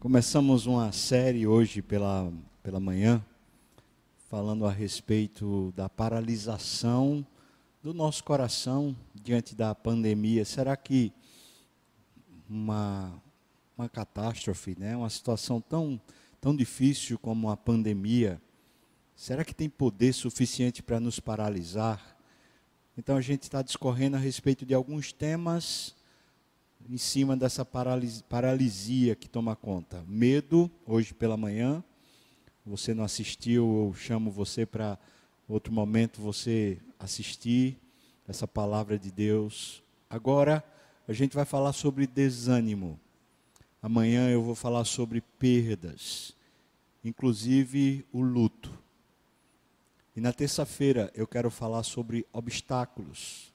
Começamos uma série hoje pela, pela manhã, falando a respeito da paralisação do nosso coração diante da pandemia. Será que uma, uma catástrofe, né? uma situação tão, tão difícil como a pandemia, será que tem poder suficiente para nos paralisar? Então a gente está discorrendo a respeito de alguns temas em cima dessa paralisia que toma conta. Medo, hoje pela manhã, você não assistiu, eu chamo você para outro momento você assistir essa palavra de Deus. Agora, a gente vai falar sobre desânimo. Amanhã eu vou falar sobre perdas, inclusive o luto. E na terça-feira eu quero falar sobre obstáculos,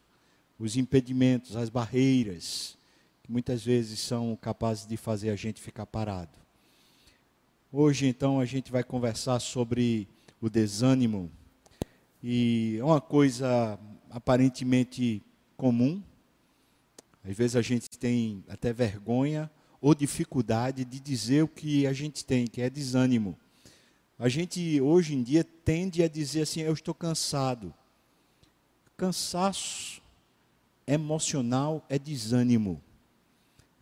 os impedimentos, as barreiras que muitas vezes são capazes de fazer a gente ficar parado. Hoje, então, a gente vai conversar sobre o desânimo. E é uma coisa aparentemente comum. Às vezes a gente tem até vergonha ou dificuldade de dizer o que a gente tem, que é desânimo. A gente hoje em dia tende a dizer assim: eu estou cansado. Cansaço emocional é desânimo.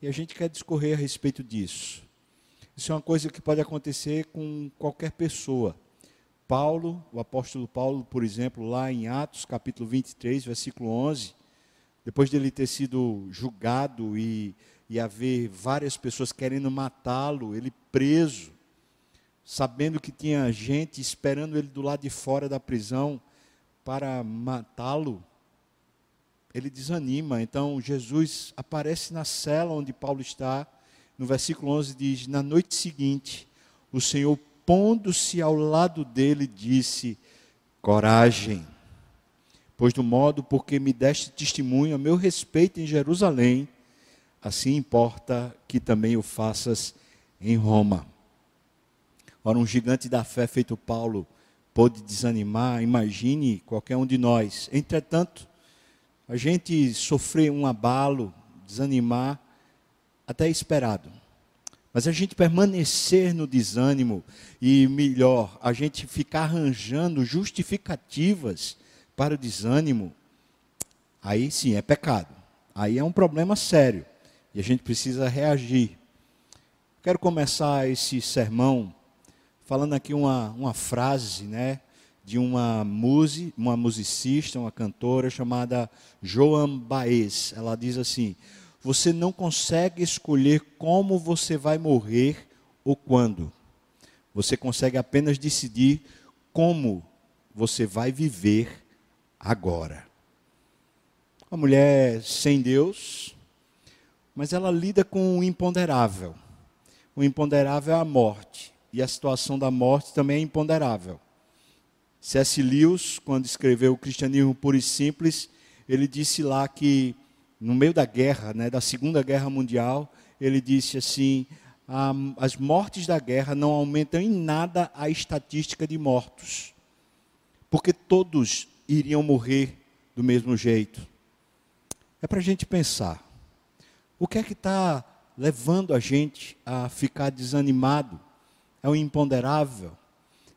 E a gente quer discorrer a respeito disso. Isso é uma coisa que pode acontecer com qualquer pessoa. Paulo, o apóstolo Paulo, por exemplo, lá em Atos, capítulo 23, versículo 11, depois dele ter sido julgado e, e haver várias pessoas querendo matá-lo, ele preso, sabendo que tinha gente esperando ele do lado de fora da prisão para matá-lo, ele desanima. Então, Jesus aparece na cela onde Paulo está. No versículo 11 diz: Na noite seguinte, o Senhor, pondo-se ao lado dele, disse: Coragem, pois do modo porque me deste testemunho a meu respeito em Jerusalém, assim importa que também o faças em Roma. Ora, um gigante da fé feito Paulo pôde desanimar, imagine qualquer um de nós. Entretanto, a gente sofrer um abalo, desanimar, até esperado. Mas a gente permanecer no desânimo e melhor, a gente ficar arranjando justificativas para o desânimo, aí sim é pecado. Aí é um problema sério e a gente precisa reagir. Quero começar esse sermão falando aqui uma, uma frase, né? De uma, muse, uma musicista, uma cantora chamada Joan Baez. Ela diz assim: Você não consegue escolher como você vai morrer ou quando. Você consegue apenas decidir como você vai viver agora. Uma mulher sem Deus, mas ela lida com o imponderável. O imponderável é a morte. E a situação da morte também é imponderável. C.S. Lewis, quando escreveu o Cristianismo Puro e Simples, ele disse lá que, no meio da guerra, né, da Segunda Guerra Mundial, ele disse assim: as mortes da guerra não aumentam em nada a estatística de mortos, porque todos iriam morrer do mesmo jeito. É para a gente pensar: o que é que está levando a gente a ficar desanimado? É o imponderável?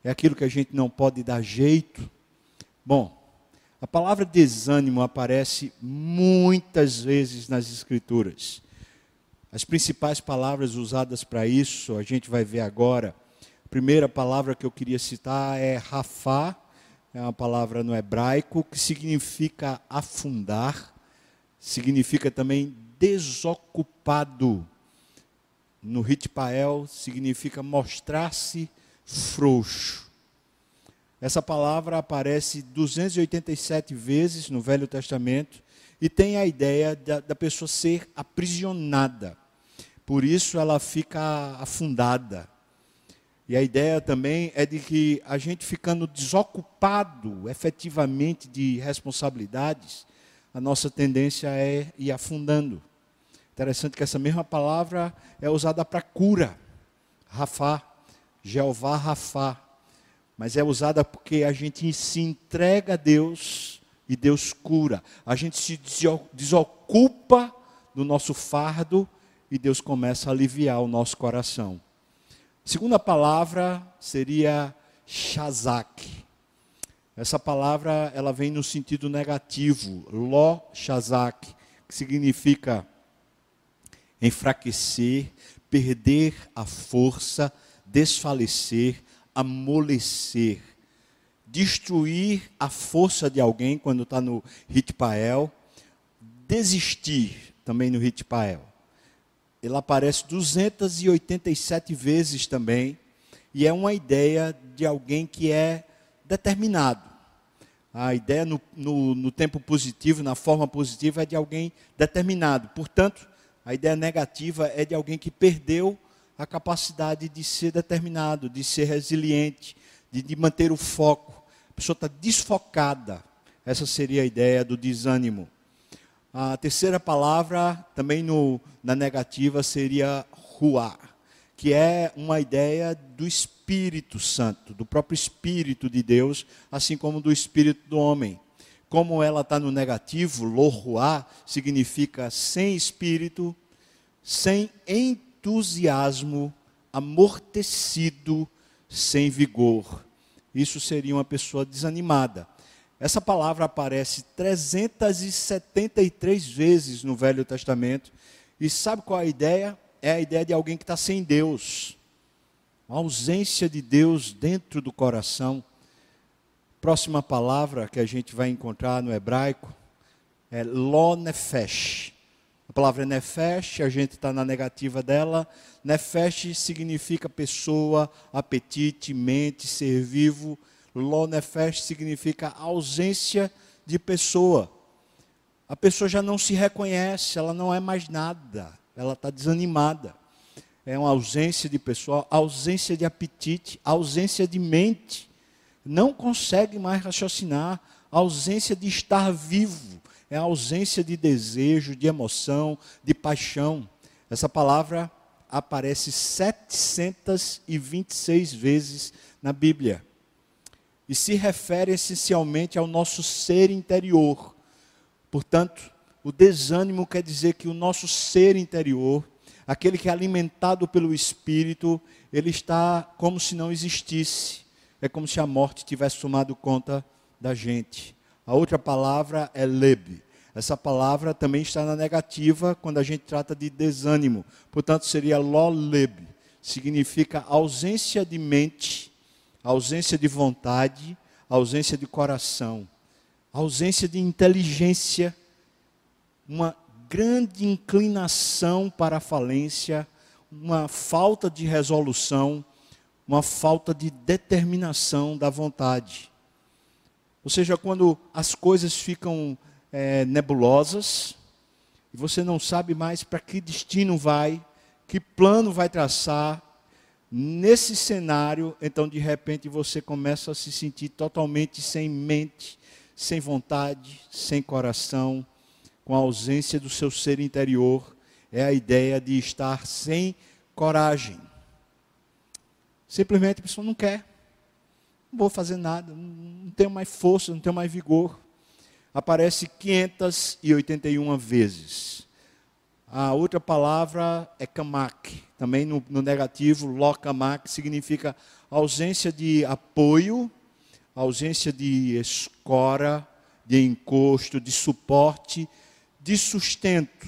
É aquilo que a gente não pode dar jeito. Bom, a palavra desânimo aparece muitas vezes nas Escrituras. As principais palavras usadas para isso, a gente vai ver agora. A primeira palavra que eu queria citar é rafá, é uma palavra no hebraico que significa afundar, significa também desocupado. No Ritpael significa mostrar-se frouxo. Essa palavra aparece 287 vezes no Velho Testamento e tem a ideia da, da pessoa ser aprisionada. Por isso ela fica afundada. E a ideia também é de que a gente ficando desocupado efetivamente de responsabilidades, a nossa tendência é ir afundando. Interessante que essa mesma palavra é usada para cura, Rafá, Jeová Rafá, mas é usada porque a gente se entrega a Deus e Deus cura. A gente se desocupa do nosso fardo e Deus começa a aliviar o nosso coração. segunda palavra seria shazak. Essa palavra ela vem no sentido negativo, lo shazak, que significa enfraquecer, perder a força, desfalecer, amolecer, destruir a força de alguém quando está no Ritpael, desistir também no Ritpael. Ele aparece 287 vezes também, e é uma ideia de alguém que é determinado. A ideia no, no, no tempo positivo, na forma positiva, é de alguém determinado. Portanto, a ideia negativa é de alguém que perdeu a capacidade de ser determinado, de ser resiliente, de, de manter o foco. A pessoa está desfocada. Essa seria a ideia do desânimo. A terceira palavra, também no, na negativa, seria ruar, que é uma ideia do Espírito Santo, do próprio Espírito de Deus, assim como do Espírito do homem. Como ela está no negativo, lohruá significa sem espírito, sem entusiasmo, amortecido, sem vigor. Isso seria uma pessoa desanimada. Essa palavra aparece 373 vezes no Velho Testamento. E sabe qual é a ideia? É a ideia de alguém que está sem Deus. A ausência de Deus dentro do coração. Próxima palavra que a gente vai encontrar no hebraico é lo palavra nefesh, a gente está na negativa dela. Nefesh significa pessoa, apetite, mente, ser vivo. Lo nefesh significa ausência de pessoa. A pessoa já não se reconhece, ela não é mais nada, ela está desanimada é uma ausência de pessoa, ausência de apetite, ausência de mente. Não consegue mais raciocinar, ausência de estar vivo, é a ausência de desejo, de emoção, de paixão. Essa palavra aparece 726 vezes na Bíblia. E se refere essencialmente ao nosso ser interior. Portanto, o desânimo quer dizer que o nosso ser interior Aquele que é alimentado pelo Espírito, ele está como se não existisse. É como se a morte tivesse tomado conta da gente. A outra palavra é leb. Essa palavra também está na negativa quando a gente trata de desânimo. Portanto, seria loleb. Significa ausência de mente, ausência de vontade, ausência de coração, ausência de inteligência, uma grande inclinação para a falência, uma falta de resolução, uma falta de determinação da vontade. Ou seja, quando as coisas ficam é, nebulosas, e você não sabe mais para que destino vai, que plano vai traçar, nesse cenário, então de repente você começa a se sentir totalmente sem mente, sem vontade, sem coração, com a ausência do seu ser interior, é a ideia de estar sem coragem. Simplesmente a pessoa não quer, não vou fazer nada, não tenho mais força, não tenho mais vigor. Aparece 581 vezes. A outra palavra é kamak, também no, no negativo, lokamak, significa ausência de apoio, ausência de escora, de encosto, de suporte, de sustento.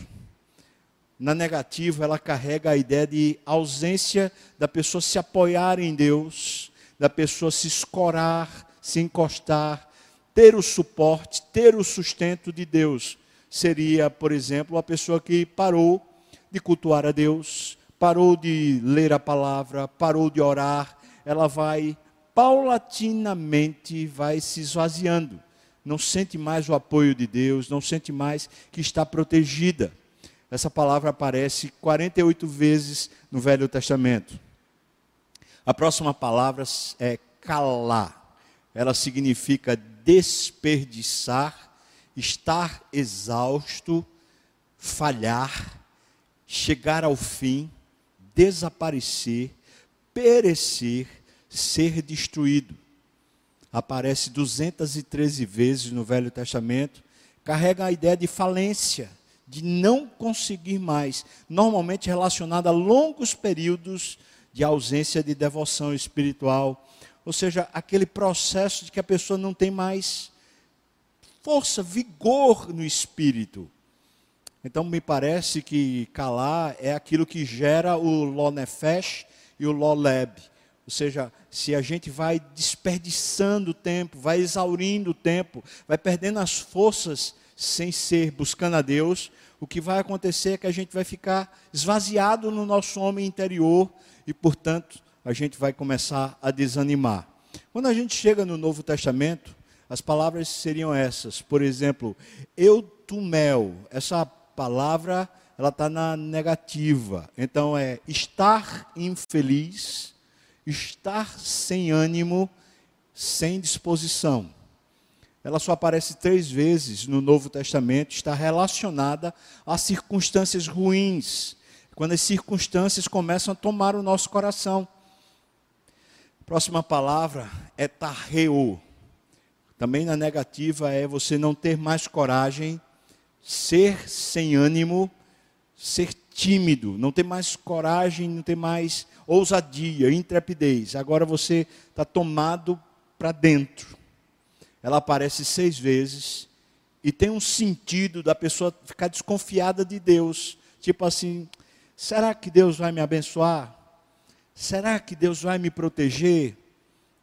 Na negativa, ela carrega a ideia de ausência da pessoa se apoiar em Deus, da pessoa se escorar, se encostar, ter o suporte, ter o sustento de Deus. Seria, por exemplo, a pessoa que parou de cultuar a Deus, parou de ler a palavra, parou de orar, ela vai paulatinamente vai se esvaziando não sente mais o apoio de Deus, não sente mais que está protegida. Essa palavra aparece 48 vezes no Velho Testamento. A próxima palavra é calar. Ela significa desperdiçar, estar exausto, falhar, chegar ao fim, desaparecer, perecer, ser destruído aparece 213 vezes no Velho Testamento, carrega a ideia de falência, de não conseguir mais, normalmente relacionada a longos períodos de ausência de devoção espiritual. Ou seja, aquele processo de que a pessoa não tem mais força, vigor no espírito. Então me parece que calar é aquilo que gera o Lonefesh e o Loleb. Ou seja, se a gente vai desperdiçando o tempo, vai exaurindo o tempo, vai perdendo as forças sem ser buscando a Deus, o que vai acontecer é que a gente vai ficar esvaziado no nosso homem interior e, portanto, a gente vai começar a desanimar. Quando a gente chega no Novo Testamento, as palavras seriam essas. Por exemplo, eu tu mel. Essa palavra ela está na negativa. Então é estar infeliz, estar sem ânimo, sem disposição. Ela só aparece três vezes no Novo Testamento, está relacionada a circunstâncias ruins, quando as circunstâncias começam a tomar o nosso coração. Próxima palavra é tarreu. Também na negativa é você não ter mais coragem, ser sem ânimo, ser tímido, não ter mais coragem, não ter mais ousadia, intrepidez. Agora você está tomado para dentro. Ela aparece seis vezes e tem um sentido da pessoa ficar desconfiada de Deus. Tipo assim: será que Deus vai me abençoar? Será que Deus vai me proteger?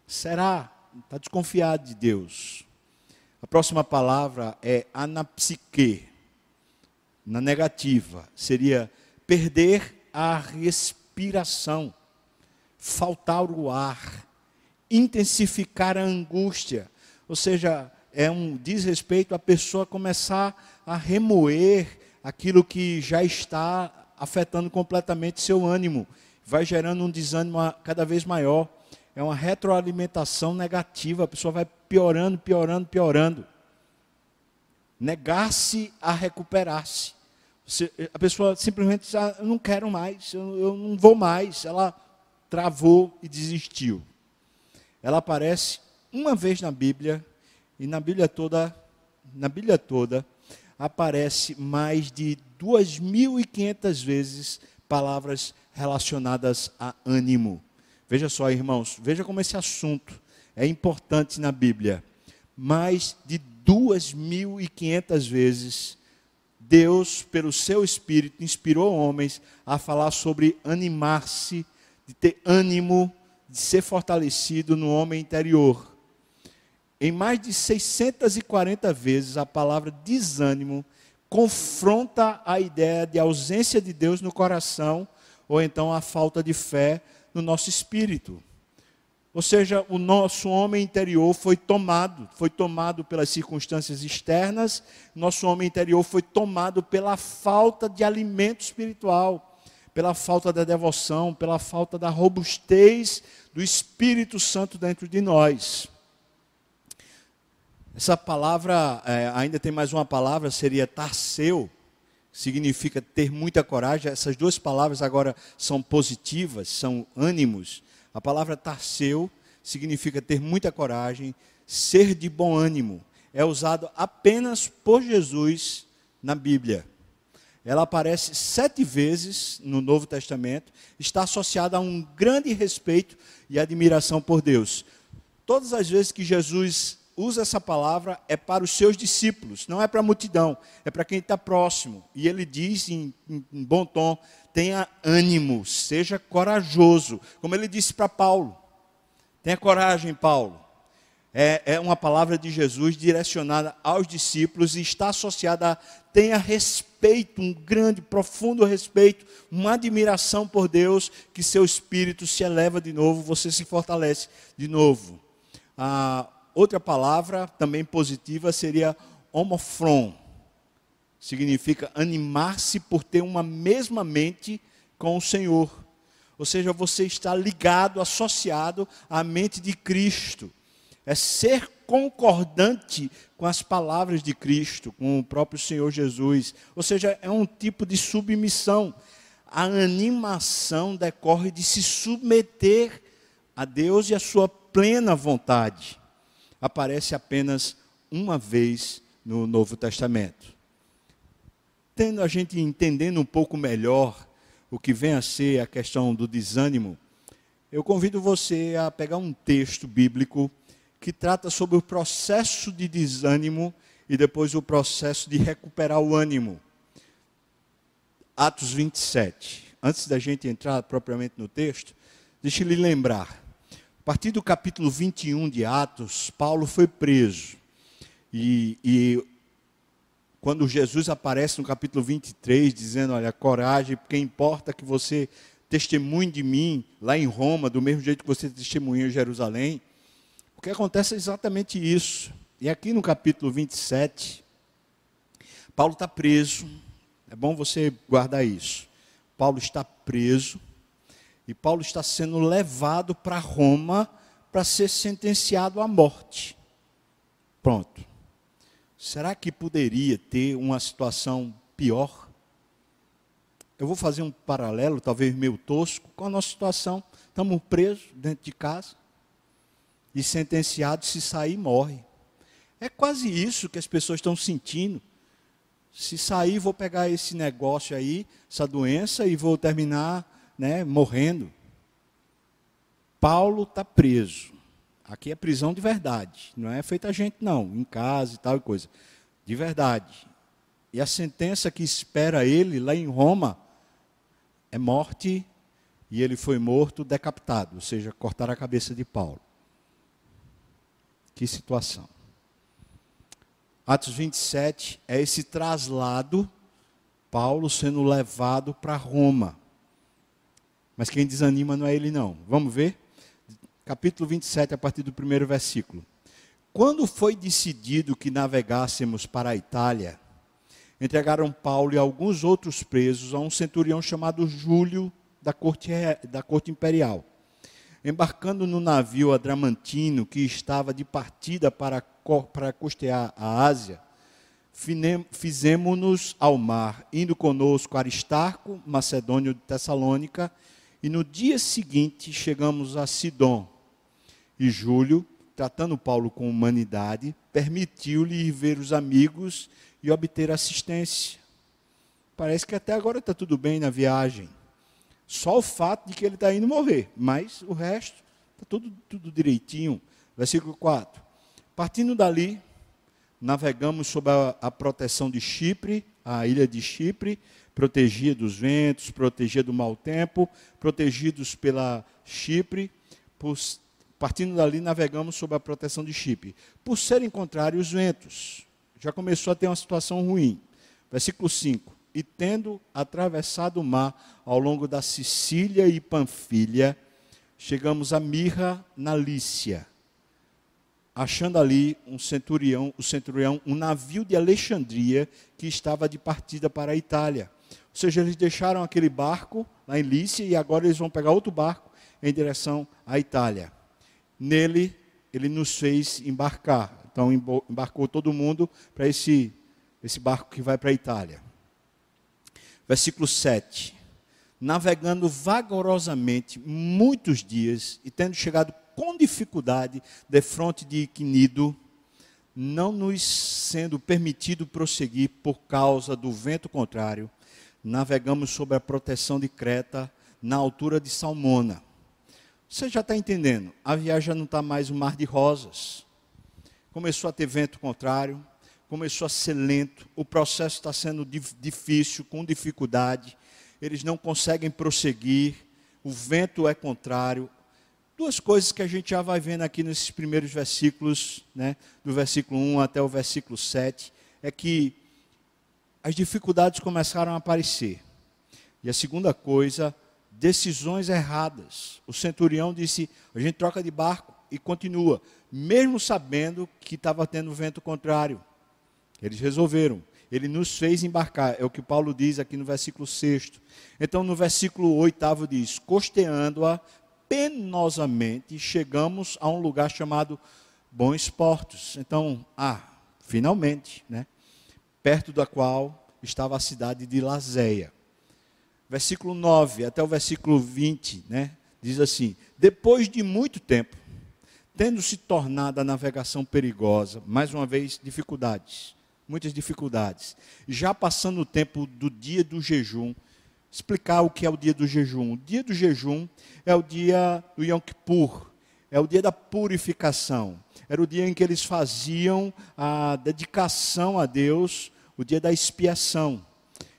Será? Está desconfiado de Deus. A próxima palavra é anapsique. Na negativa, seria perder a respiração, faltar o ar, intensificar a angústia. Ou seja, é um desrespeito a pessoa começar a remoer aquilo que já está afetando completamente seu ânimo, vai gerando um desânimo cada vez maior é uma retroalimentação negativa, a pessoa vai piorando, piorando, piorando. Negar-se a recuperar-se. A pessoa simplesmente diz, ah, eu não quero mais, eu, eu não vou mais. Ela travou e desistiu. Ela aparece uma vez na Bíblia, e na Bíblia toda, na Bíblia toda, aparece mais de 2.500 vezes palavras relacionadas a ânimo. Veja só, irmãos, veja como esse assunto é importante na Bíblia. Mais de 2.500 vezes, Deus, pelo seu Espírito, inspirou homens a falar sobre animar-se, de ter ânimo, de ser fortalecido no homem interior. Em mais de 640 vezes, a palavra desânimo confronta a ideia de ausência de Deus no coração, ou então a falta de fé no nosso espírito. Ou seja, o nosso homem interior foi tomado, foi tomado pelas circunstâncias externas, nosso homem interior foi tomado pela falta de alimento espiritual, pela falta da devoção, pela falta da robustez do Espírito Santo dentro de nós. Essa palavra, é, ainda tem mais uma palavra, seria tarseu, significa ter muita coragem. Essas duas palavras agora são positivas, são ânimos. A palavra tarseu significa ter muita coragem, ser de bom ânimo. É usado apenas por Jesus na Bíblia. Ela aparece sete vezes no Novo Testamento, está associada a um grande respeito e admiração por Deus. Todas as vezes que Jesus usa essa palavra é para os seus discípulos, não é para a multidão, é para quem está próximo. E ele diz em, em, em, bom tom: tenha ânimo, seja corajoso, como ele disse para Paulo. Tenha coragem, Paulo. É, é uma palavra de Jesus direcionada aos discípulos e está associada a tenha respeito, um grande, profundo respeito, uma admiração por Deus, que seu espírito se eleva de novo, você se fortalece de novo. Ah, Outra palavra também positiva seria homofron. Significa animar-se por ter uma mesma mente com o Senhor. Ou seja, você está ligado, associado à mente de Cristo. É ser concordante com as palavras de Cristo, com o próprio Senhor Jesus. Ou seja, é um tipo de submissão. A animação decorre de se submeter a Deus e a sua plena vontade aparece apenas uma vez no Novo Testamento. Tendo a gente entendendo um pouco melhor o que vem a ser a questão do desânimo, eu convido você a pegar um texto bíblico que trata sobre o processo de desânimo e depois o processo de recuperar o ânimo. Atos 27. Antes da gente entrar propriamente no texto, deixe lhe lembrar. A partir do capítulo 21 de Atos, Paulo foi preso. E, e quando Jesus aparece no capítulo 23, dizendo: Olha, coragem, porque importa que você testemunhe de mim lá em Roma, do mesmo jeito que você testemunhou em Jerusalém. O que acontece é exatamente isso. E aqui no capítulo 27, Paulo está preso. É bom você guardar isso. Paulo está preso e Paulo está sendo levado para Roma para ser sentenciado à morte. Pronto. Será que poderia ter uma situação pior? Eu vou fazer um paralelo, talvez meio tosco, com a nossa situação. Estamos presos dentro de casa e sentenciados, se sair, morre. É quase isso que as pessoas estão sentindo. Se sair, vou pegar esse negócio aí, essa doença, e vou terminar né, morrendo. Paulo está preso. Aqui é prisão de verdade. Não é feita a gente, não, em casa e tal e coisa. De verdade. E a sentença que espera ele lá em Roma é morte, e ele foi morto decapitado, ou seja, cortar a cabeça de Paulo. Que situação. Atos 27 é esse traslado, Paulo sendo levado para Roma. Mas quem desanima não é ele, não. Vamos ver? Capítulo 27, a partir do primeiro versículo. Quando foi decidido que navegássemos para a Itália, entregaram Paulo e alguns outros presos a um centurião chamado Júlio, da corte, da corte imperial. Embarcando no navio Adramantino, que estava de partida para para costear a Ásia, fizemos-nos ao mar, indo conosco Aristarco, macedônio de Tessalônica, e no dia seguinte chegamos a Sidom. E Júlio, tratando Paulo com humanidade, permitiu-lhe ir ver os amigos e obter assistência. Parece que até agora está tudo bem na viagem. Só o fato de que ele está indo morrer, mas o resto está tudo, tudo direitinho. Versículo 4. Partindo dali, navegamos sob a, a, proteção de Chipre, a ilha de Chipre, protegida dos ventos, protegida do mau tempo, protegidos pela Chipre. Por, partindo dali, navegamos sob a proteção de Chipre. Por serem contrários os ventos, já começou a ter uma situação ruim. Versículo 5. E tendo atravessado o mar ao longo da Sicília e Panfilha, chegamos a Mirra, na Lícia achando ali um centurião, o centurião, um navio de Alexandria que estava de partida para a Itália. Ou seja, eles deixaram aquele barco lá em Lícia e agora eles vão pegar outro barco em direção à Itália. Nele, ele nos fez embarcar. Então, embarcou todo mundo para esse, esse barco que vai para a Itália. Versículo 7. Navegando vagarosamente muitos dias e tendo chegado com dificuldade de fronte de Quinido, não nos sendo permitido prosseguir por causa do vento contrário, navegamos sob a proteção de Creta, na altura de Salmona. Você já está entendendo? A viagem não está mais um mar de rosas. Começou a ter vento contrário, começou a ser lento, o processo está sendo difícil, com dificuldade, eles não conseguem prosseguir, o vento é contrário, Duas coisas que a gente já vai vendo aqui nesses primeiros versículos, né, do versículo 1 até o versículo 7, é que as dificuldades começaram a aparecer. E a segunda coisa, decisões erradas. O centurião disse: a gente troca de barco e continua, mesmo sabendo que estava tendo vento contrário. Eles resolveram. Ele nos fez embarcar, é o que Paulo diz aqui no versículo 6. Então, no versículo 8 diz: costeando-a, penosamente chegamos a um lugar chamado Bons Portos. Então, ah, finalmente, né? Perto da qual estava a cidade de Lazéia. Versículo 9 até o versículo 20, né? Diz assim: Depois de muito tempo, tendo se tornado a navegação perigosa, mais uma vez dificuldades, muitas dificuldades. Já passando o tempo do dia do jejum, explicar o que é o dia do jejum. O dia do jejum é o dia do Yom Kippur, é o dia da purificação. Era o dia em que eles faziam a dedicação a Deus, o dia da expiação.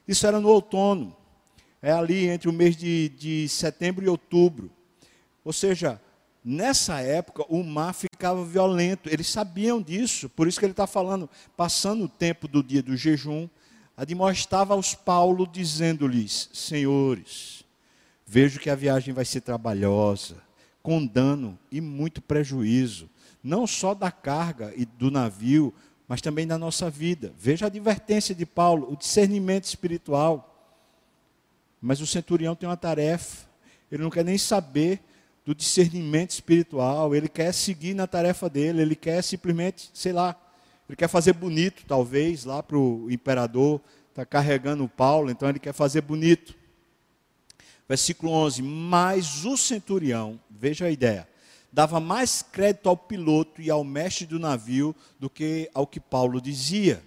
Isso era no outono, é ali entre o mês de, de setembro e outubro. Ou seja, nessa época o mar ficava violento, eles sabiam disso, por isso que ele está falando, passando o tempo do dia do jejum, admoestava aos Paulo, dizendo-lhes: Senhores, vejo que a viagem vai ser trabalhosa, com dano e muito prejuízo, não só da carga e do navio, mas também da nossa vida. Veja a advertência de Paulo, o discernimento espiritual. Mas o centurião tem uma tarefa, ele não quer nem saber do discernimento espiritual, ele quer seguir na tarefa dele, ele quer simplesmente, sei lá, ele quer fazer bonito, talvez, lá para o imperador, está carregando o Paulo, então ele quer fazer bonito. Versículo 11: Mas o centurião, veja a ideia, dava mais crédito ao piloto e ao mestre do navio do que ao que Paulo dizia.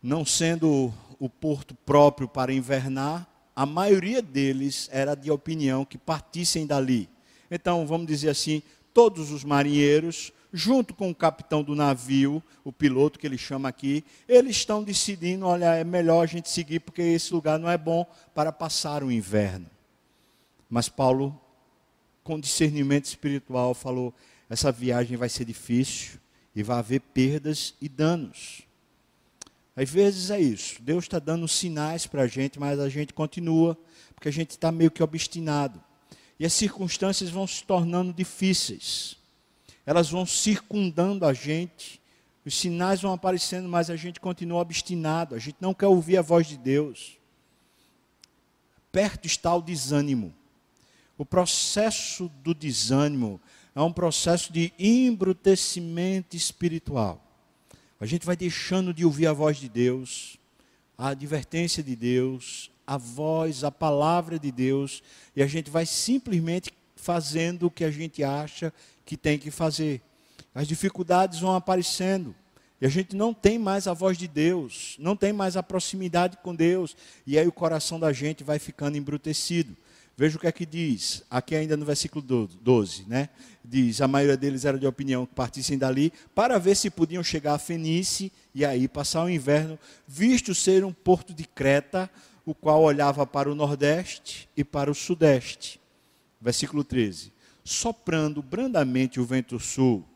Não sendo o porto próprio para invernar, a maioria deles era de opinião que partissem dali. Então, vamos dizer assim, todos os marinheiros junto com o capitão do navio, o piloto que ele chama aqui, eles estão decidindo, olha, é melhor a gente seguir porque esse lugar não é bom para passar o inverno. Mas Paulo, com discernimento espiritual, falou: essa viagem vai ser difícil e vai haver perdas e danos. Às vezes é isso, Deus está dando sinais para a gente, mas a gente continua, porque a gente está meio que obstinado. E as circunstâncias vão se tornando difíceis elas vão circundando a gente, os sinais vão aparecendo, mas a gente continua obstinado, a gente não quer ouvir a voz de Deus. Perto está o desânimo. O processo do desânimo é um processo de embrutecimento espiritual. A gente vai deixando de ouvir a voz de Deus, a advertência de Deus, a voz, a palavra de Deus, e a gente vai simplesmente fazendo o que a gente acha que tem que fazer. As dificuldades vão aparecendo. E a gente não tem mais a voz de Deus, não tem mais a proximidade com Deus. E aí o coração da gente vai ficando embrutecido. Veja o que é que diz, aqui ainda no versículo 12, né? Diz: a maioria deles era de opinião que partissem dali para ver se podiam chegar a Fenice e aí passar o inverno, visto ser um porto de Creta, o qual olhava para o nordeste e para o sudeste. Versículo 13 soprando brandamente o vento sul,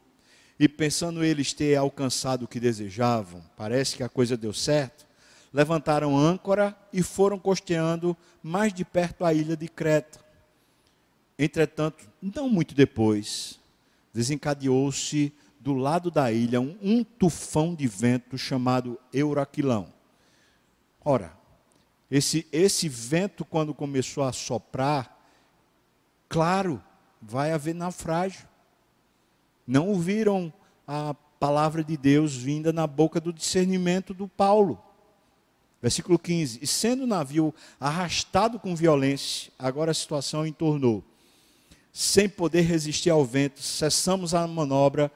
e pensando eles ter alcançado o que desejavam, parece que a coisa deu certo, levantaram âncora e foram costeando mais de perto a ilha de Creta. Entretanto, não muito depois, desencadeou-se do lado da ilha um, um tufão de vento chamado Euraquilão. Ora, esse, esse vento, quando começou a soprar, claro, vai haver naufrágio. Não ouviram a palavra de Deus vinda na boca do discernimento do Paulo. Versículo 15: E sendo o navio arrastado com violência, agora a situação entornou. Sem poder resistir ao vento, cessamos a manobra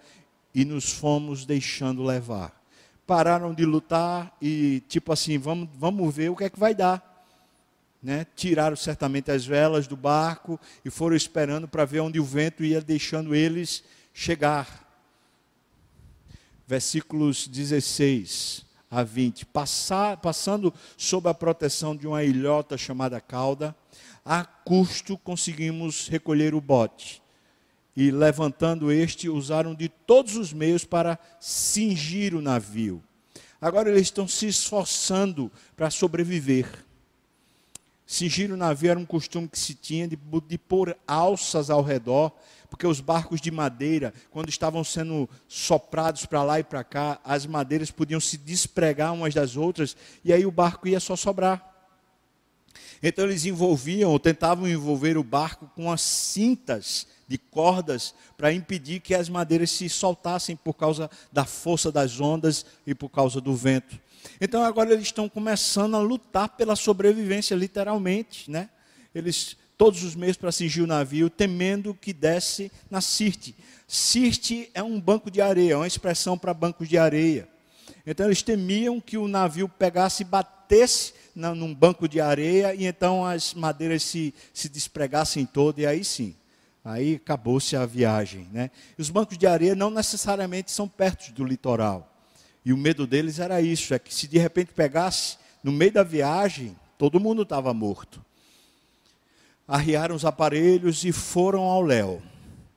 e nos fomos deixando levar. Pararam de lutar e, tipo assim, vamos, vamos ver o que é que vai dar né, tiraram certamente as velas do barco e foram esperando para ver onde o vento ia deixando eles chegar. Versículos 16 a 20. Passar, passando sob a proteção de uma ilhota chamada cauda, a custo conseguimos recolher o bote. E levantando este, usaram de todos os meios para cingir o navio. Agora eles estão se esforçando para sobreviver Cingir o navio era um costume que se tinha de, de pôr alças ao redor, porque os barcos de madeira, quando estavam sendo soprados para lá e para cá, as madeiras podiam se despregar umas das outras, e aí o barco ia só sobrar. Então eles envolviam, ou tentavam envolver o barco com as cintas de cordas para impedir que as madeiras se soltassem por causa da força das ondas e por causa do vento. Então agora eles estão começando a lutar pela sobrevivência, literalmente, né? Eles todos os meses para cingir o navio, temendo que desse na Sirte. Sirte é um banco de areia, é uma expressão para bancos de areia. Então eles temiam que o navio pegasse e batesse na, num banco de areia e então as madeiras se, se despregassem todas, e aí sim, aí acabou-se a viagem. Né? E os bancos de areia não necessariamente são perto do litoral. E o medo deles era isso: é que se de repente pegasse no meio da viagem, todo mundo estava morto. Arriaram os aparelhos e foram ao léu.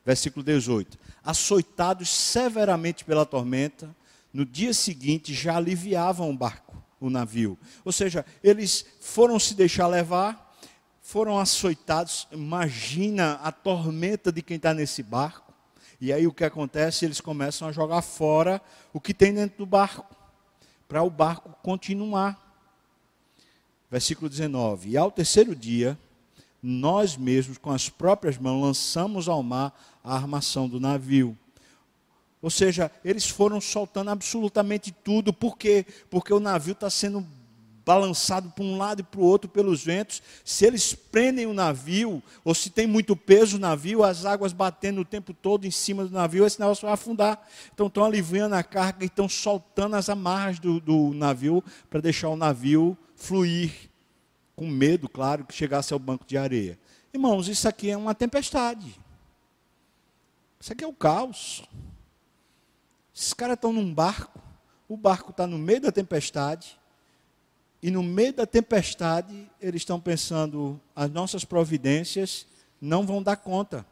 Versículo 18. Açoitados severamente pela tormenta, no dia seguinte já aliviavam o barco, o navio. Ou seja, eles foram se deixar levar, foram açoitados. Imagina a tormenta de quem está nesse barco. E aí o que acontece? Eles começam a jogar fora o que tem dentro do barco, para o barco continuar. Versículo 19: E ao terceiro dia, nós mesmos, com as próprias mãos, lançamos ao mar a armação do navio. Ou seja, eles foram soltando absolutamente tudo. Por quê? Porque o navio está sendo balançado para um lado e para o outro pelos ventos. Se eles prendem o navio, ou se tem muito peso o navio, as águas batendo o tempo todo em cima do navio, esse negócio vai afundar. Então estão aliviando a carga e estão soltando as amarras do, do navio para deixar o navio fluir. Com medo, claro, que chegasse ao banco de areia. Irmãos, isso aqui é uma tempestade. Isso aqui é o caos. Esses caras estão num barco, o barco está no meio da tempestade, e no meio da tempestade, eles estão pensando: as nossas providências não vão dar conta.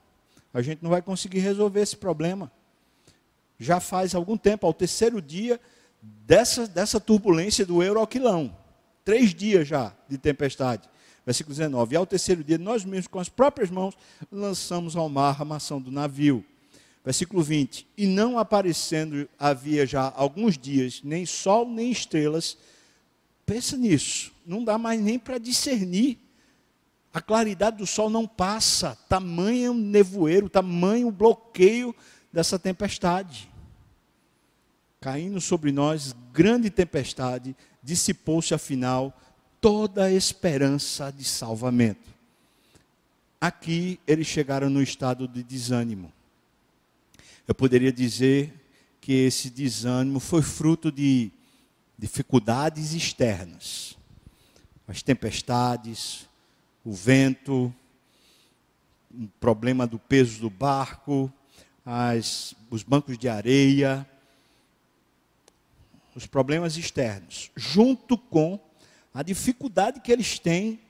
A gente não vai conseguir resolver esse problema. Já faz algum tempo, ao terceiro dia dessa, dessa turbulência do Euroquilão. Três dias já de tempestade. Versículo 19. E ao terceiro dia, nós mesmos, com as próprias mãos, lançamos ao mar a maçã do navio. Versículo 20. E não aparecendo havia já alguns dias, nem sol nem estrelas, Pensa nisso, não dá mais nem para discernir. A claridade do sol não passa, tamanho nevoeiro, tamanho bloqueio dessa tempestade. Caindo sobre nós, grande tempestade, dissipou-se afinal toda a esperança de salvamento. Aqui eles chegaram no estado de desânimo. Eu poderia dizer que esse desânimo foi fruto de dificuldades externas, as tempestades, o vento, o problema do peso do barco, as, os bancos de areia, os problemas externos, junto com a dificuldade que eles têm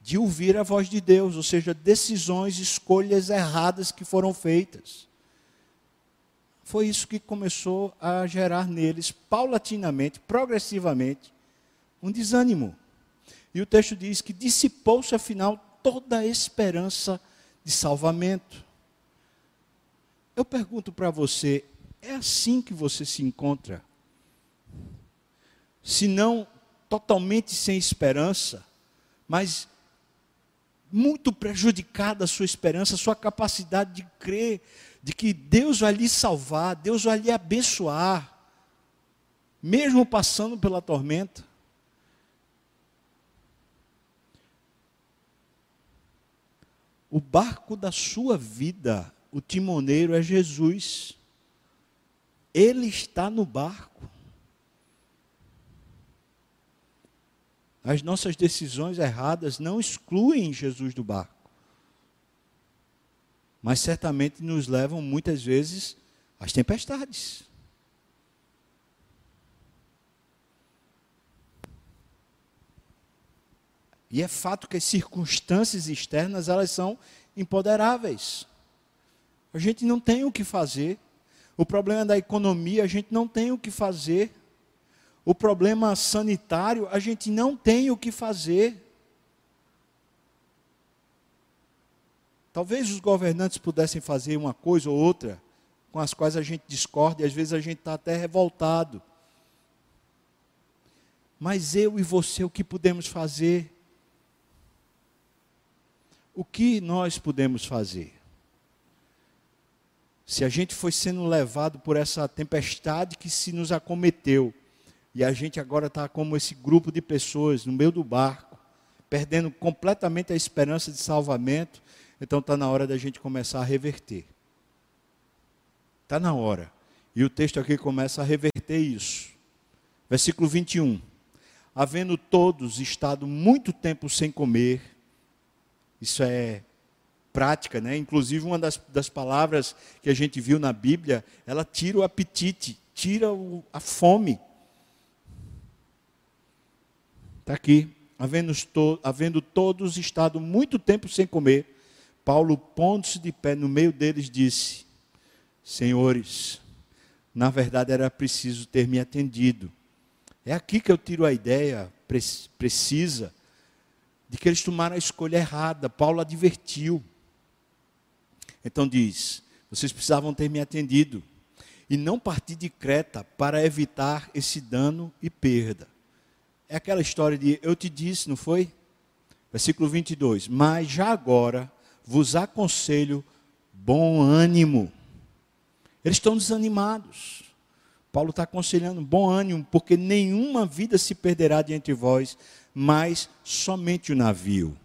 de ouvir a voz de Deus, ou seja, decisões, escolhas erradas que foram feitas foi isso que começou a gerar neles, paulatinamente, progressivamente, um desânimo. E o texto diz que dissipou-se, afinal, toda a esperança de salvamento. Eu pergunto para você, é assim que você se encontra? Se não totalmente sem esperança, mas muito prejudicada a sua esperança, a sua capacidade de crer de que Deus vai lhe salvar, Deus vai lhe abençoar, mesmo passando pela tormenta. O barco da sua vida, o timoneiro é Jesus. Ele está no barco. As nossas decisões erradas não excluem Jesus do barco mas certamente nos levam muitas vezes às tempestades. E é fato que as circunstâncias externas, elas são impoderáveis. A gente não tem o que fazer. O problema da economia, a gente não tem o que fazer. O problema sanitário, a gente não tem o que fazer. Talvez os governantes pudessem fazer uma coisa ou outra com as quais a gente discorda e às vezes a gente está até revoltado. Mas eu e você, o que podemos fazer? O que nós podemos fazer? Se a gente foi sendo levado por essa tempestade que se nos acometeu, e a gente agora está como esse grupo de pessoas no meio do barco, perdendo completamente a esperança de salvamento, então está na hora da gente começar a reverter. Está na hora. E o texto aqui começa a reverter isso. Versículo 21. Havendo todos estado muito tempo sem comer, isso é prática, né? Inclusive, uma das, das palavras que a gente viu na Bíblia, ela tira o apetite, tira o, a fome. Está aqui. Havendo, to, havendo todos estado muito tempo sem comer, Paulo, pondo-se de pé no meio deles, disse: Senhores, na verdade era preciso ter me atendido. É aqui que eu tiro a ideia precisa de que eles tomaram a escolha errada. Paulo advertiu. Então diz: vocês precisavam ter me atendido e não partir de Creta para evitar esse dano e perda. É aquela história de eu te disse, não foi? Versículo 22. Mas já agora vos aconselho bom ânimo. Eles estão desanimados. Paulo está aconselhando bom ânimo, porque nenhuma vida se perderá de vós, mas somente o navio.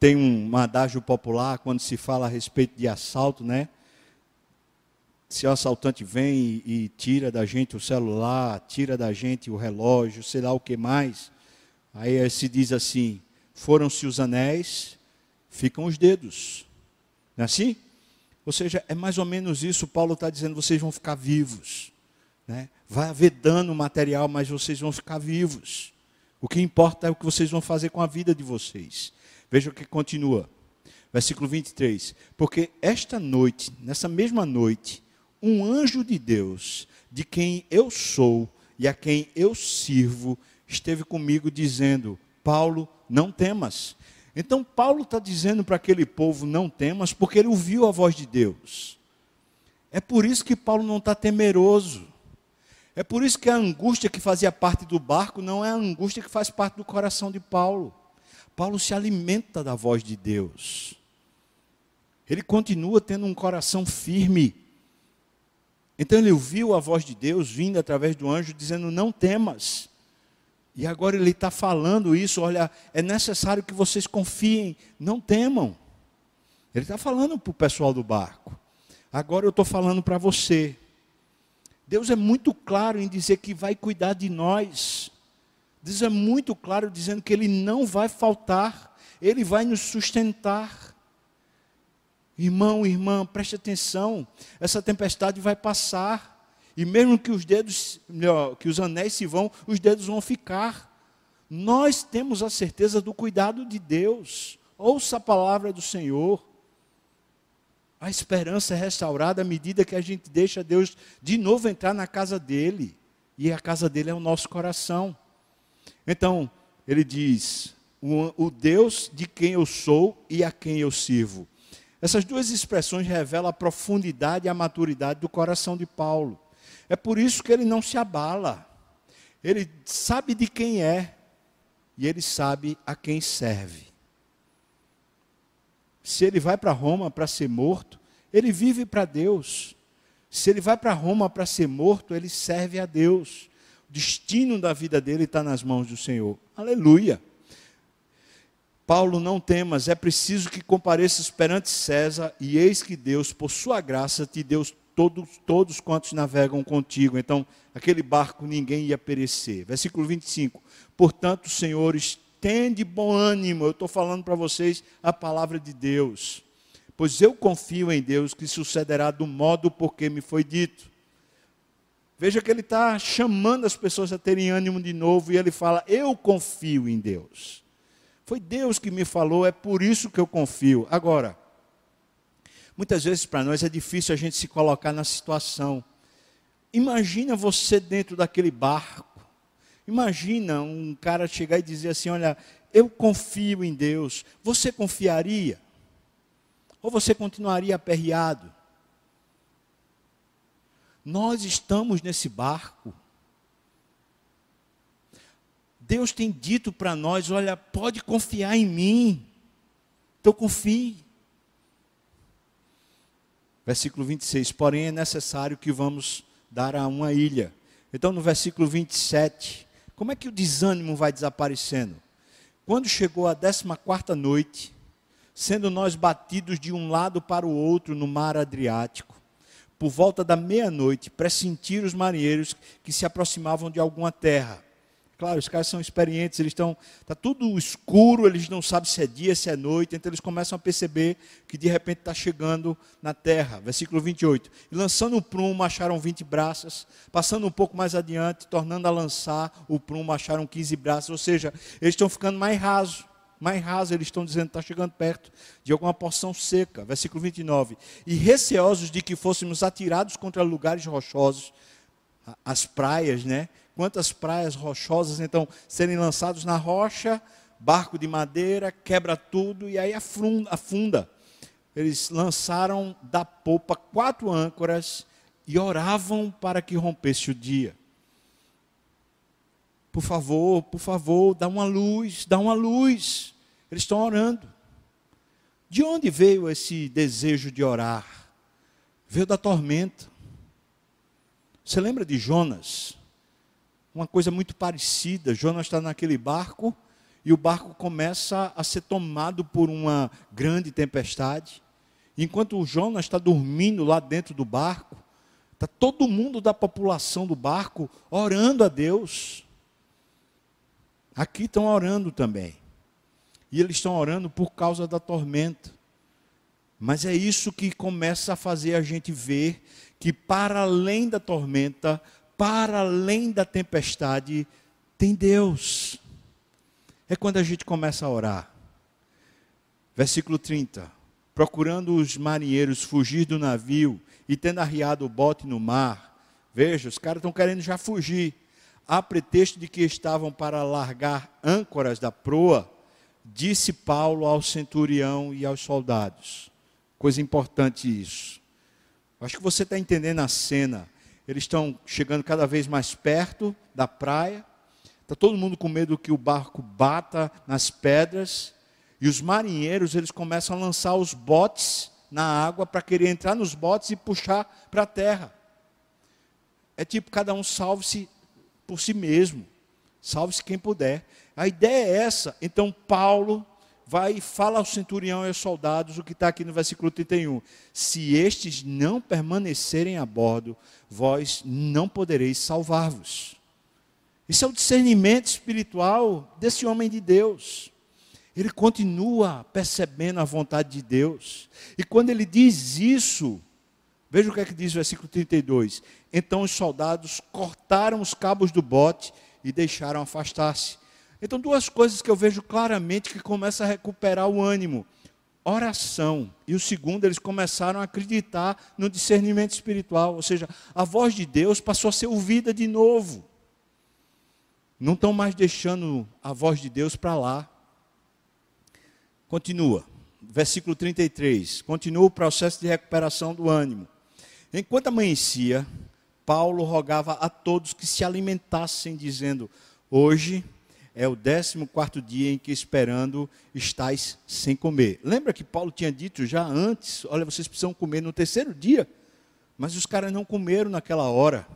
Tem um adágio popular quando se fala a respeito de assalto, né? Se o assaltante vem e, e tira da gente o celular, tira da gente o relógio, sei lá o que mais, aí se diz assim: foram-se os anéis, ficam os dedos. Não é assim? Ou seja, é mais ou menos isso. Paulo está dizendo: vocês vão ficar vivos. Né? Vai haver dano material, mas vocês vão ficar vivos. O que importa é o que vocês vão fazer com a vida de vocês. Veja o que continua. Versículo 23. Porque esta noite, nessa mesma noite, um anjo de Deus, de quem eu sou e a quem eu sirvo, esteve comigo dizendo: Paulo, não temas. Então, Paulo está dizendo para aquele povo: não temas, porque ele ouviu a voz de Deus. É por isso que Paulo não está temeroso. É por isso que a angústia que fazia parte do barco não é a angústia que faz parte do coração de Paulo. Paulo se alimenta da voz de Deus. Ele continua tendo um coração firme. Então ele ouviu a voz de Deus vindo através do anjo, dizendo: Não temas. E agora ele está falando isso: olha, é necessário que vocês confiem, não temam. Ele está falando para o pessoal do barco. Agora eu estou falando para você. Deus é muito claro em dizer que vai cuidar de nós. Deus é muito claro dizendo que Ele não vai faltar, Ele vai nos sustentar. Irmão, irmã, preste atenção, essa tempestade vai passar. E mesmo que os dedos, que os anéis se vão, os dedos vão ficar. Nós temos a certeza do cuidado de Deus. Ouça a palavra do Senhor. A esperança é restaurada à medida que a gente deixa Deus de novo entrar na casa dele. E a casa dele é o nosso coração. Então, ele diz: o, Deus de quem eu sou e a quem eu sirvo. Essas duas expressões revelam a profundidade e a maturidade do coração de Paulo. É por isso que ele não se abala. Ele sabe de quem é e ele sabe a quem serve. Se ele vai para Roma para ser morto, ele vive para Deus. Se ele vai para Roma para ser morto, ele serve a Deus. O destino da vida dele está nas mãos do Senhor. Aleluia. Paulo, não temas, é preciso que compareças perante César, e eis que Deus, por sua graça, te deu todos, todos quantos navegam contigo. Então, aquele barco ninguém ia perecer. Versículo 25. Portanto, senhores, tende bom ânimo. Eu estou falando para vocês a palavra de Deus. Pois eu confio em Deus que sucederá do modo porque me foi dito. Veja que ele está chamando as pessoas a terem ânimo de novo e ele fala: Eu confio em Deus. Foi Deus que me falou, é por isso que eu confio. Agora, muitas vezes para nós é difícil a gente se colocar na situação. Imagina você dentro daquele barco. Imagina um cara chegar e dizer assim: Olha, eu confio em Deus. Você confiaria? Ou você continuaria aperreado? Nós estamos nesse barco. Deus tem dito para nós: olha, pode confiar em mim. Então confie. Versículo 26. Porém, é necessário que vamos dar a uma ilha. Então, no versículo 27, como é que o desânimo vai desaparecendo? Quando chegou a décima quarta noite, sendo nós batidos de um lado para o outro no mar Adriático, por volta da meia-noite, pressentiram os marinheiros que se aproximavam de alguma terra. Claro, os caras são experientes, eles estão. Está tudo escuro, eles não sabem se é dia, se é noite, então eles começam a perceber que de repente está chegando na terra. Versículo 28. E lançando o prumo, acharam 20 braças. Passando um pouco mais adiante, tornando a lançar o prumo, acharam 15 braças. Ou seja, eles estão ficando mais rasos. Mais rasos, eles estão dizendo está chegando perto de alguma porção seca. Versículo 29. E receosos de que fôssemos atirados contra lugares rochosos, as praias, né? Quantas praias rochosas então serem lançados na rocha, barco de madeira, quebra tudo e aí afunda. Eles lançaram da popa quatro âncoras e oravam para que rompesse o dia. Por favor, por favor, dá uma luz, dá uma luz. Eles estão orando. De onde veio esse desejo de orar? Veio da tormenta. Você lembra de Jonas? Uma coisa muito parecida. Jonas está naquele barco e o barco começa a ser tomado por uma grande tempestade. Enquanto o Jonas está dormindo lá dentro do barco, está todo mundo da população do barco orando a Deus. Aqui estão orando também. E eles estão orando por causa da tormenta. Mas é isso que começa a fazer a gente ver que, para além da tormenta, para além da tempestade, tem Deus. É quando a gente começa a orar. Versículo 30. Procurando os marinheiros fugir do navio e tendo arriado o bote no mar. Veja, os caras estão querendo já fugir. A pretexto de que estavam para largar âncoras da proa, disse Paulo ao centurião e aos soldados. Coisa importante isso. Acho que você está entendendo a cena eles estão chegando cada vez mais perto da praia. Está todo mundo com medo que o barco bata nas pedras. E os marinheiros, eles começam a lançar os botes na água para querer entrar nos botes e puxar para a terra. É tipo, cada um salve-se por si mesmo. Salve-se quem puder. A ideia é essa. Então, Paulo vai e fala ao centurião e aos soldados o que está aqui no versículo 31. Se estes não permanecerem a bordo, vós não podereis salvar-vos. Isso é o discernimento espiritual desse homem de Deus. Ele continua percebendo a vontade de Deus. E quando ele diz isso, veja o que é que diz o versículo 32. Então os soldados cortaram os cabos do bote e deixaram afastar-se. Então, duas coisas que eu vejo claramente que começam a recuperar o ânimo: oração. E o segundo, eles começaram a acreditar no discernimento espiritual. Ou seja, a voz de Deus passou a ser ouvida de novo. Não estão mais deixando a voz de Deus para lá. Continua. Versículo 33. Continua o processo de recuperação do ânimo. Enquanto amanhecia, Paulo rogava a todos que se alimentassem, dizendo: Hoje é o décimo quarto dia em que esperando estáis sem comer. Lembra que Paulo tinha dito já antes, olha, vocês precisam comer no terceiro dia, mas os caras não comeram naquela hora,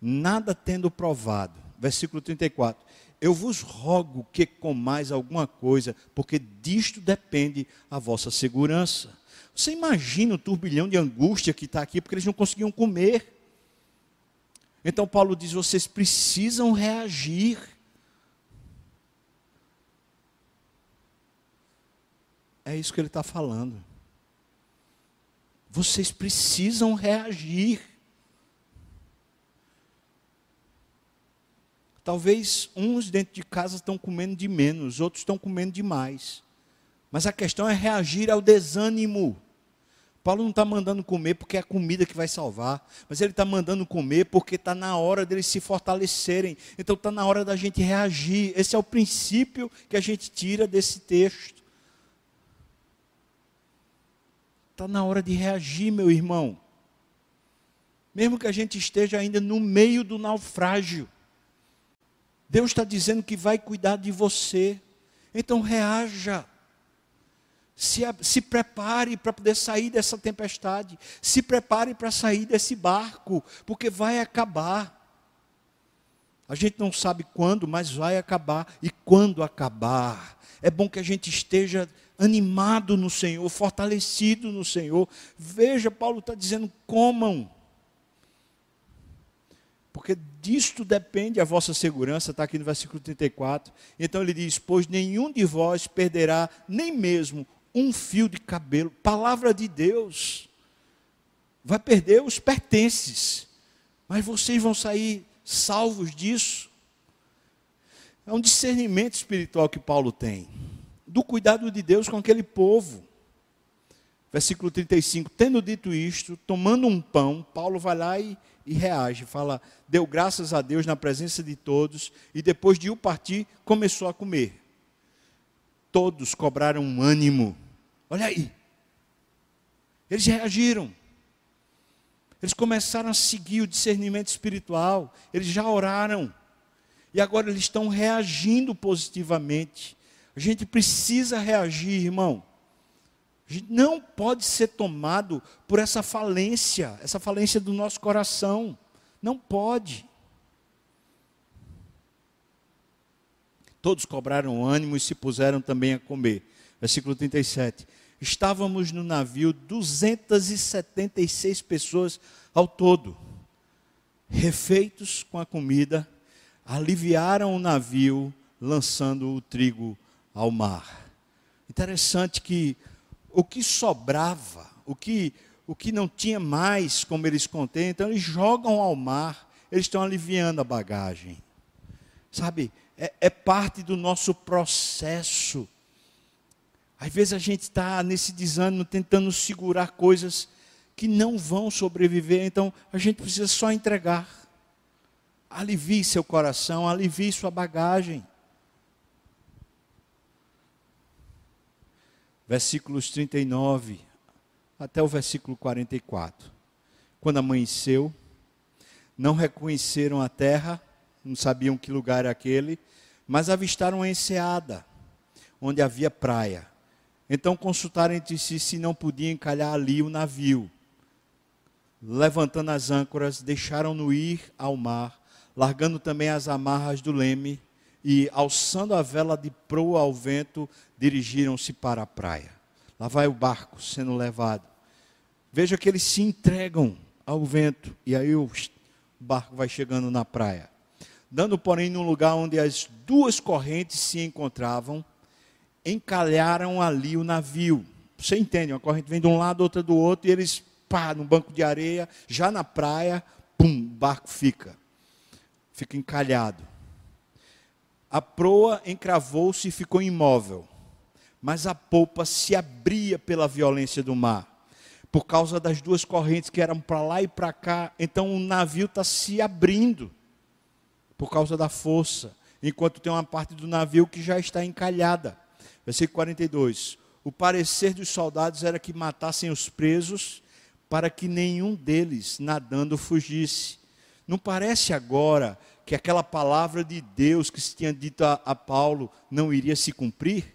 nada tendo provado. Versículo 34. Eu vos rogo que comais alguma coisa, porque disto depende a vossa segurança. Você imagina o turbilhão de angústia que está aqui, porque eles não conseguiam comer. Então Paulo diz: vocês precisam reagir. É isso que ele está falando. Vocês precisam reagir. Talvez uns dentro de casa estão comendo de menos, outros estão comendo demais. Mas a questão é reagir ao desânimo. Paulo não está mandando comer porque é a comida que vai salvar, mas ele está mandando comer porque está na hora deles se fortalecerem. Então está na hora da gente reagir. Esse é o princípio que a gente tira desse texto. Está na hora de reagir, meu irmão. Mesmo que a gente esteja ainda no meio do naufrágio, Deus está dizendo que vai cuidar de você. Então reaja. Se, se prepare para poder sair dessa tempestade. Se prepare para sair desse barco, porque vai acabar. A gente não sabe quando, mas vai acabar. E quando acabar, é bom que a gente esteja animado no Senhor, fortalecido no Senhor. Veja, Paulo está dizendo: comam. Porque disto depende a vossa segurança, está aqui no versículo 34. Então ele diz: Pois nenhum de vós perderá nem mesmo um fio de cabelo. Palavra de Deus. Vai perder os pertences, mas vocês vão sair salvos disso. É um discernimento espiritual que Paulo tem, do cuidado de Deus com aquele povo. Versículo 35: Tendo dito isto, tomando um pão, Paulo vai lá e e reage, fala, deu graças a Deus na presença de todos e depois de o partir, começou a comer. Todos cobraram um ânimo. Olha aí. Eles reagiram. Eles começaram a seguir o discernimento espiritual. Eles já oraram. E agora eles estão reagindo positivamente. A gente precisa reagir, irmão. A gente não pode ser tomado por essa falência, essa falência do nosso coração. Não pode. Todos cobraram ânimo e se puseram também a comer. Versículo 37. Estávamos no navio 276 pessoas ao todo. Refeitos com a comida, aliviaram o navio, lançando o trigo ao mar. Interessante que o que sobrava, o que, o que não tinha mais como eles contêm, então eles jogam ao mar, eles estão aliviando a bagagem. Sabe, é, é parte do nosso processo. Às vezes a gente está nesse desânimo tentando segurar coisas que não vão sobreviver, então a gente precisa só entregar. Alivie seu coração, alivie sua bagagem. Versículos 39 até o versículo 44. Quando amanheceu, não reconheceram a terra, não sabiam que lugar era aquele, mas avistaram a enseada, onde havia praia. Então consultaram entre si se não podiam encalhar ali o navio. Levantando as âncoras, deixaram-no ir ao mar, largando também as amarras do leme, e, alçando a vela de proa ao vento, dirigiram-se para a praia. Lá vai o barco sendo levado. Veja que eles se entregam ao vento, e aí o barco vai chegando na praia. Dando, porém, num lugar onde as duas correntes se encontravam, encalharam ali o navio. Você entende? Uma corrente vem de um lado, outra do outro, e eles, pá, no banco de areia, já na praia, pum, o barco fica. Fica encalhado. A proa encravou-se e ficou imóvel, mas a polpa se abria pela violência do mar, por causa das duas correntes que eram para lá e para cá. Então o navio está se abrindo, por causa da força, enquanto tem uma parte do navio que já está encalhada. Versículo 42. O parecer dos soldados era que matassem os presos, para que nenhum deles nadando fugisse. Não parece agora que aquela palavra de Deus que se tinha dito a, a Paulo não iria se cumprir?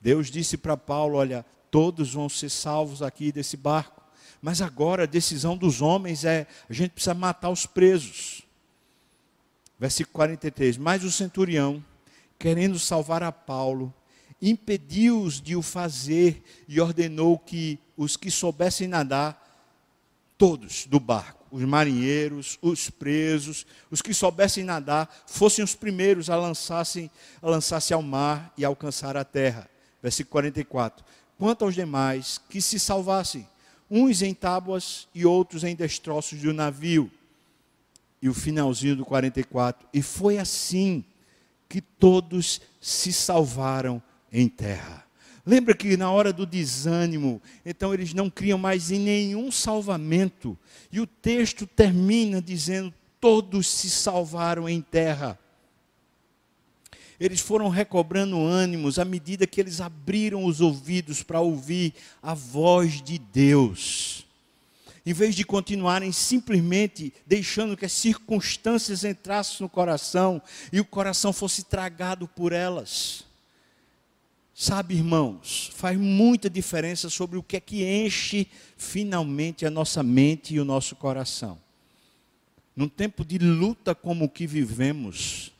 Deus disse para Paulo: Olha, todos vão ser salvos aqui desse barco, mas agora a decisão dos homens é: a gente precisa matar os presos. Versículo 43: Mas o centurião, querendo salvar a Paulo, impediu-os de o fazer e ordenou que os que soubessem nadar, todos do barco, os marinheiros, os presos, os que soubessem nadar, fossem os primeiros a lançar-se lançar ao mar e alcançar a terra. Versículo 44. Quanto aos demais, que se salvassem, uns em tábuas e outros em destroços do navio. E o finalzinho do 44. E foi assim que todos se salvaram em terra. Lembra que na hora do desânimo, então eles não criam mais em nenhum salvamento. E o texto termina dizendo: todos se salvaram em terra. Eles foram recobrando ânimos à medida que eles abriram os ouvidos para ouvir a voz de Deus. Em vez de continuarem simplesmente deixando que as circunstâncias entrassem no coração e o coração fosse tragado por elas. Sabe, irmãos, faz muita diferença sobre o que é que enche finalmente a nossa mente e o nosso coração. Num tempo de luta como o que vivemos,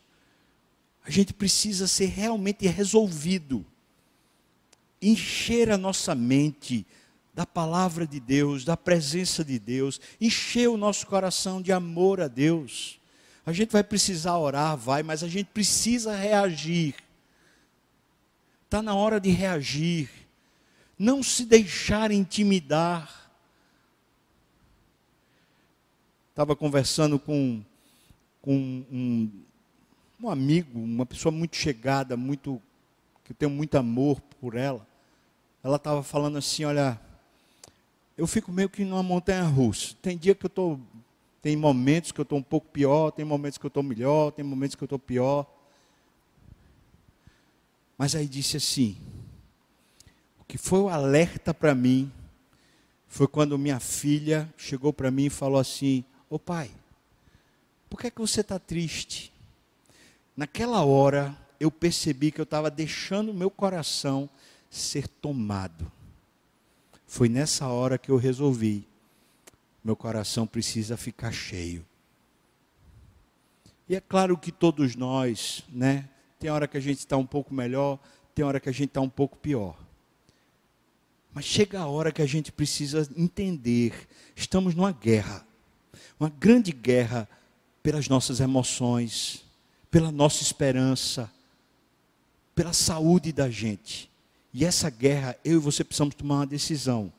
a gente precisa ser realmente resolvido. encher a nossa mente da palavra de Deus, da presença de Deus, encher o nosso coração de amor a Deus. A gente vai precisar orar, vai, mas a gente precisa reagir. Está na hora de reagir. Não se deixar intimidar. Estava conversando com, com um, um amigo, uma pessoa muito chegada, muito que eu tenho muito amor por ela. Ela estava falando assim, olha, eu fico meio que numa montanha russa. Tem dia que eu estou, tem momentos que eu estou um pouco pior, tem momentos que eu estou melhor, tem momentos que eu estou pior. Mas aí disse assim: o que foi o alerta para mim foi quando minha filha chegou para mim e falou assim: Ô pai, por que, é que você está triste? Naquela hora eu percebi que eu estava deixando meu coração ser tomado. Foi nessa hora que eu resolvi: meu coração precisa ficar cheio. E é claro que todos nós, né, tem hora que a gente está um pouco melhor, tem hora que a gente está um pouco pior. Mas chega a hora que a gente precisa entender: estamos numa guerra, uma grande guerra pelas nossas emoções, pela nossa esperança, pela saúde da gente. E essa guerra, eu e você precisamos tomar uma decisão.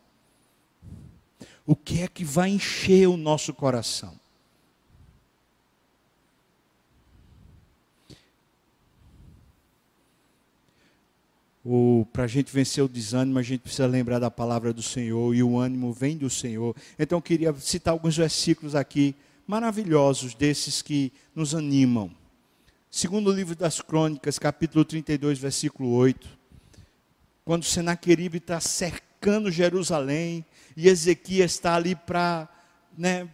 O que é que vai encher o nosso coração? Para a gente vencer o desânimo, a gente precisa lembrar da palavra do Senhor e o ânimo vem do Senhor. Então eu queria citar alguns versículos aqui maravilhosos desses que nos animam. Segundo o livro das Crônicas, capítulo 32, versículo 8. Quando Senaqueribe está cercando Jerusalém e Ezequias está ali para né,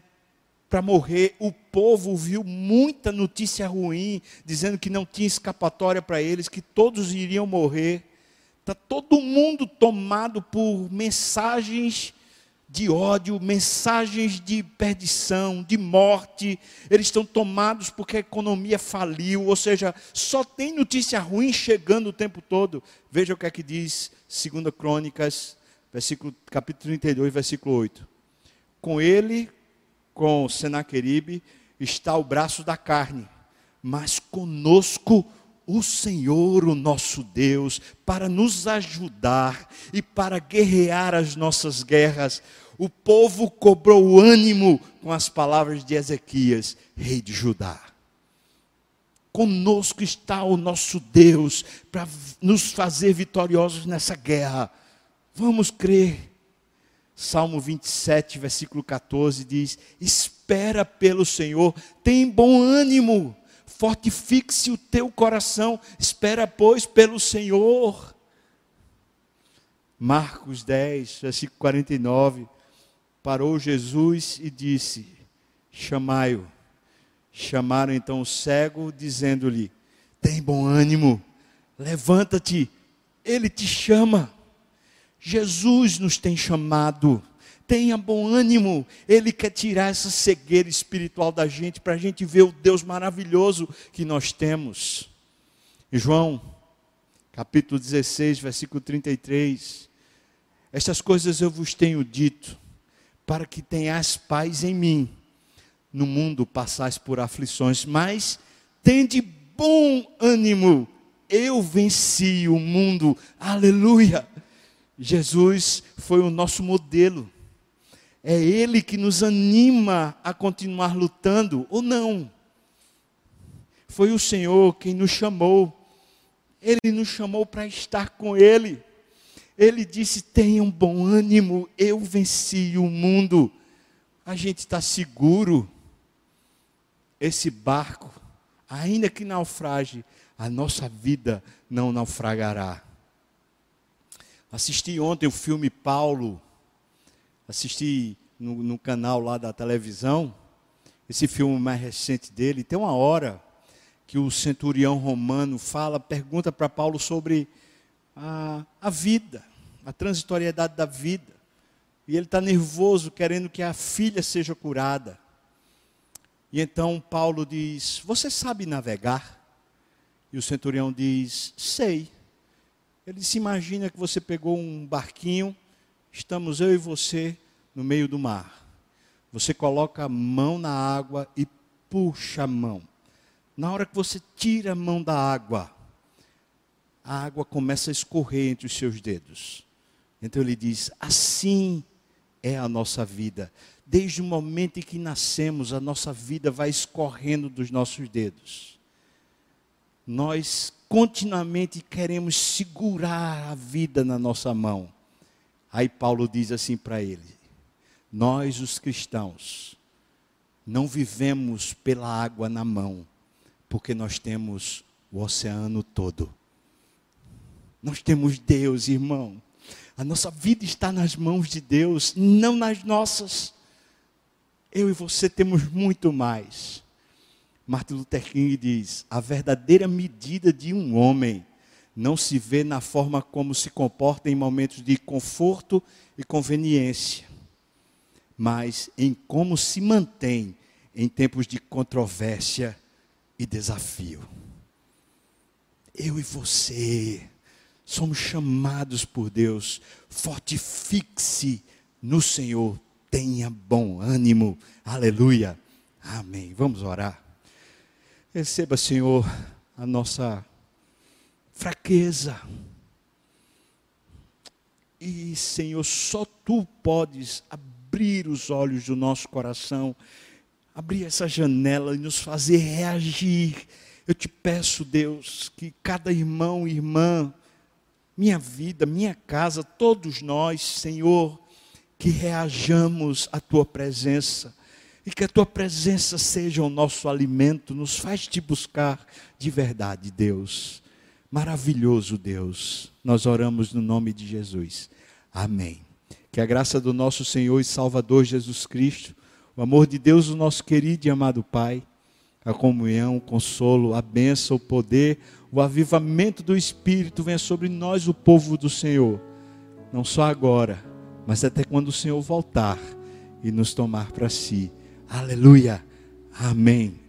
para morrer, o povo viu muita notícia ruim, dizendo que não tinha escapatória para eles, que todos iriam morrer. Está todo mundo tomado por mensagens de ódio, mensagens de perdição, de morte. Eles estão tomados porque a economia faliu, ou seja, só tem notícia ruim chegando o tempo todo. Veja o que é que diz 2 Crônicas, versículo, capítulo 32, versículo 8. Com ele, com Senaqueribe, está o braço da carne, mas conosco Senhor, o nosso Deus, para nos ajudar e para guerrear as nossas guerras. O povo cobrou ânimo com as palavras de Ezequias, rei de Judá. Conosco está o nosso Deus para nos fazer vitoriosos nessa guerra. Vamos crer. Salmo 27, versículo 14 diz: Espera pelo Senhor, tem bom ânimo fortifique-se o teu coração, espera, pois, pelo Senhor. Marcos 10, versículo 49. Parou Jesus e disse: Chamai-o. Chamaram então o cego, dizendo-lhe: Tem bom ânimo, levanta-te, ele te chama. Jesus nos tem chamado tenha bom ânimo. Ele quer tirar essa cegueira espiritual da gente, para a gente ver o Deus maravilhoso que nós temos. Em João, capítulo 16, versículo 33. Estas coisas eu vos tenho dito, para que tenhais paz em mim. No mundo passais por aflições, mas tende bom ânimo. Eu venci o mundo. Aleluia. Jesus foi o nosso modelo. É Ele que nos anima a continuar lutando, ou não? Foi o Senhor quem nos chamou. Ele nos chamou para estar com Ele. Ele disse: tenham bom ânimo, eu venci o mundo. A gente está seguro. Esse barco, ainda que naufrage, a nossa vida não naufragará. Assisti ontem o filme Paulo assisti no, no canal lá da televisão, esse filme mais recente dele, tem uma hora que o centurião romano fala, pergunta para Paulo sobre a, a vida, a transitoriedade da vida. E ele está nervoso, querendo que a filha seja curada. E então Paulo diz: Você sabe navegar? E o centurião diz: Sei. Ele se imagina que você pegou um barquinho, estamos eu e você no meio do mar. Você coloca a mão na água e puxa a mão. Na hora que você tira a mão da água, a água começa a escorrer entre os seus dedos. Então ele diz: assim é a nossa vida. Desde o momento em que nascemos, a nossa vida vai escorrendo dos nossos dedos. Nós continuamente queremos segurar a vida na nossa mão. Aí Paulo diz assim para ele: Nós, os cristãos, não vivemos pela água na mão, porque nós temos o oceano todo. Nós temos Deus, irmão. A nossa vida está nas mãos de Deus, não nas nossas. Eu e você temos muito mais. Martin Luther King diz: a verdadeira medida de um homem não se vê na forma como se comporta em momentos de conforto e conveniência, mas em como se mantém em tempos de controvérsia e desafio. Eu e você somos chamados por Deus, fortifique-se no Senhor, tenha bom ânimo, aleluia, amém. Vamos orar. Receba, Senhor, a nossa fraqueza. E, Senhor, só tu podes abrir os olhos do nosso coração, abrir essa janela e nos fazer reagir. Eu te peço, Deus, que cada irmão e irmã, minha vida, minha casa, todos nós, Senhor, que reajamos à tua presença e que a tua presença seja o nosso alimento, nos faz te buscar de verdade, Deus. Maravilhoso Deus, nós oramos no nome de Jesus. Amém. Que a graça do nosso Senhor e Salvador Jesus Cristo, o amor de Deus, o nosso querido e amado Pai, a comunhão, o consolo, a bênção, o poder, o avivamento do Espírito venha sobre nós, o povo do Senhor, não só agora, mas até quando o Senhor voltar e nos tomar para si. Aleluia. Amém.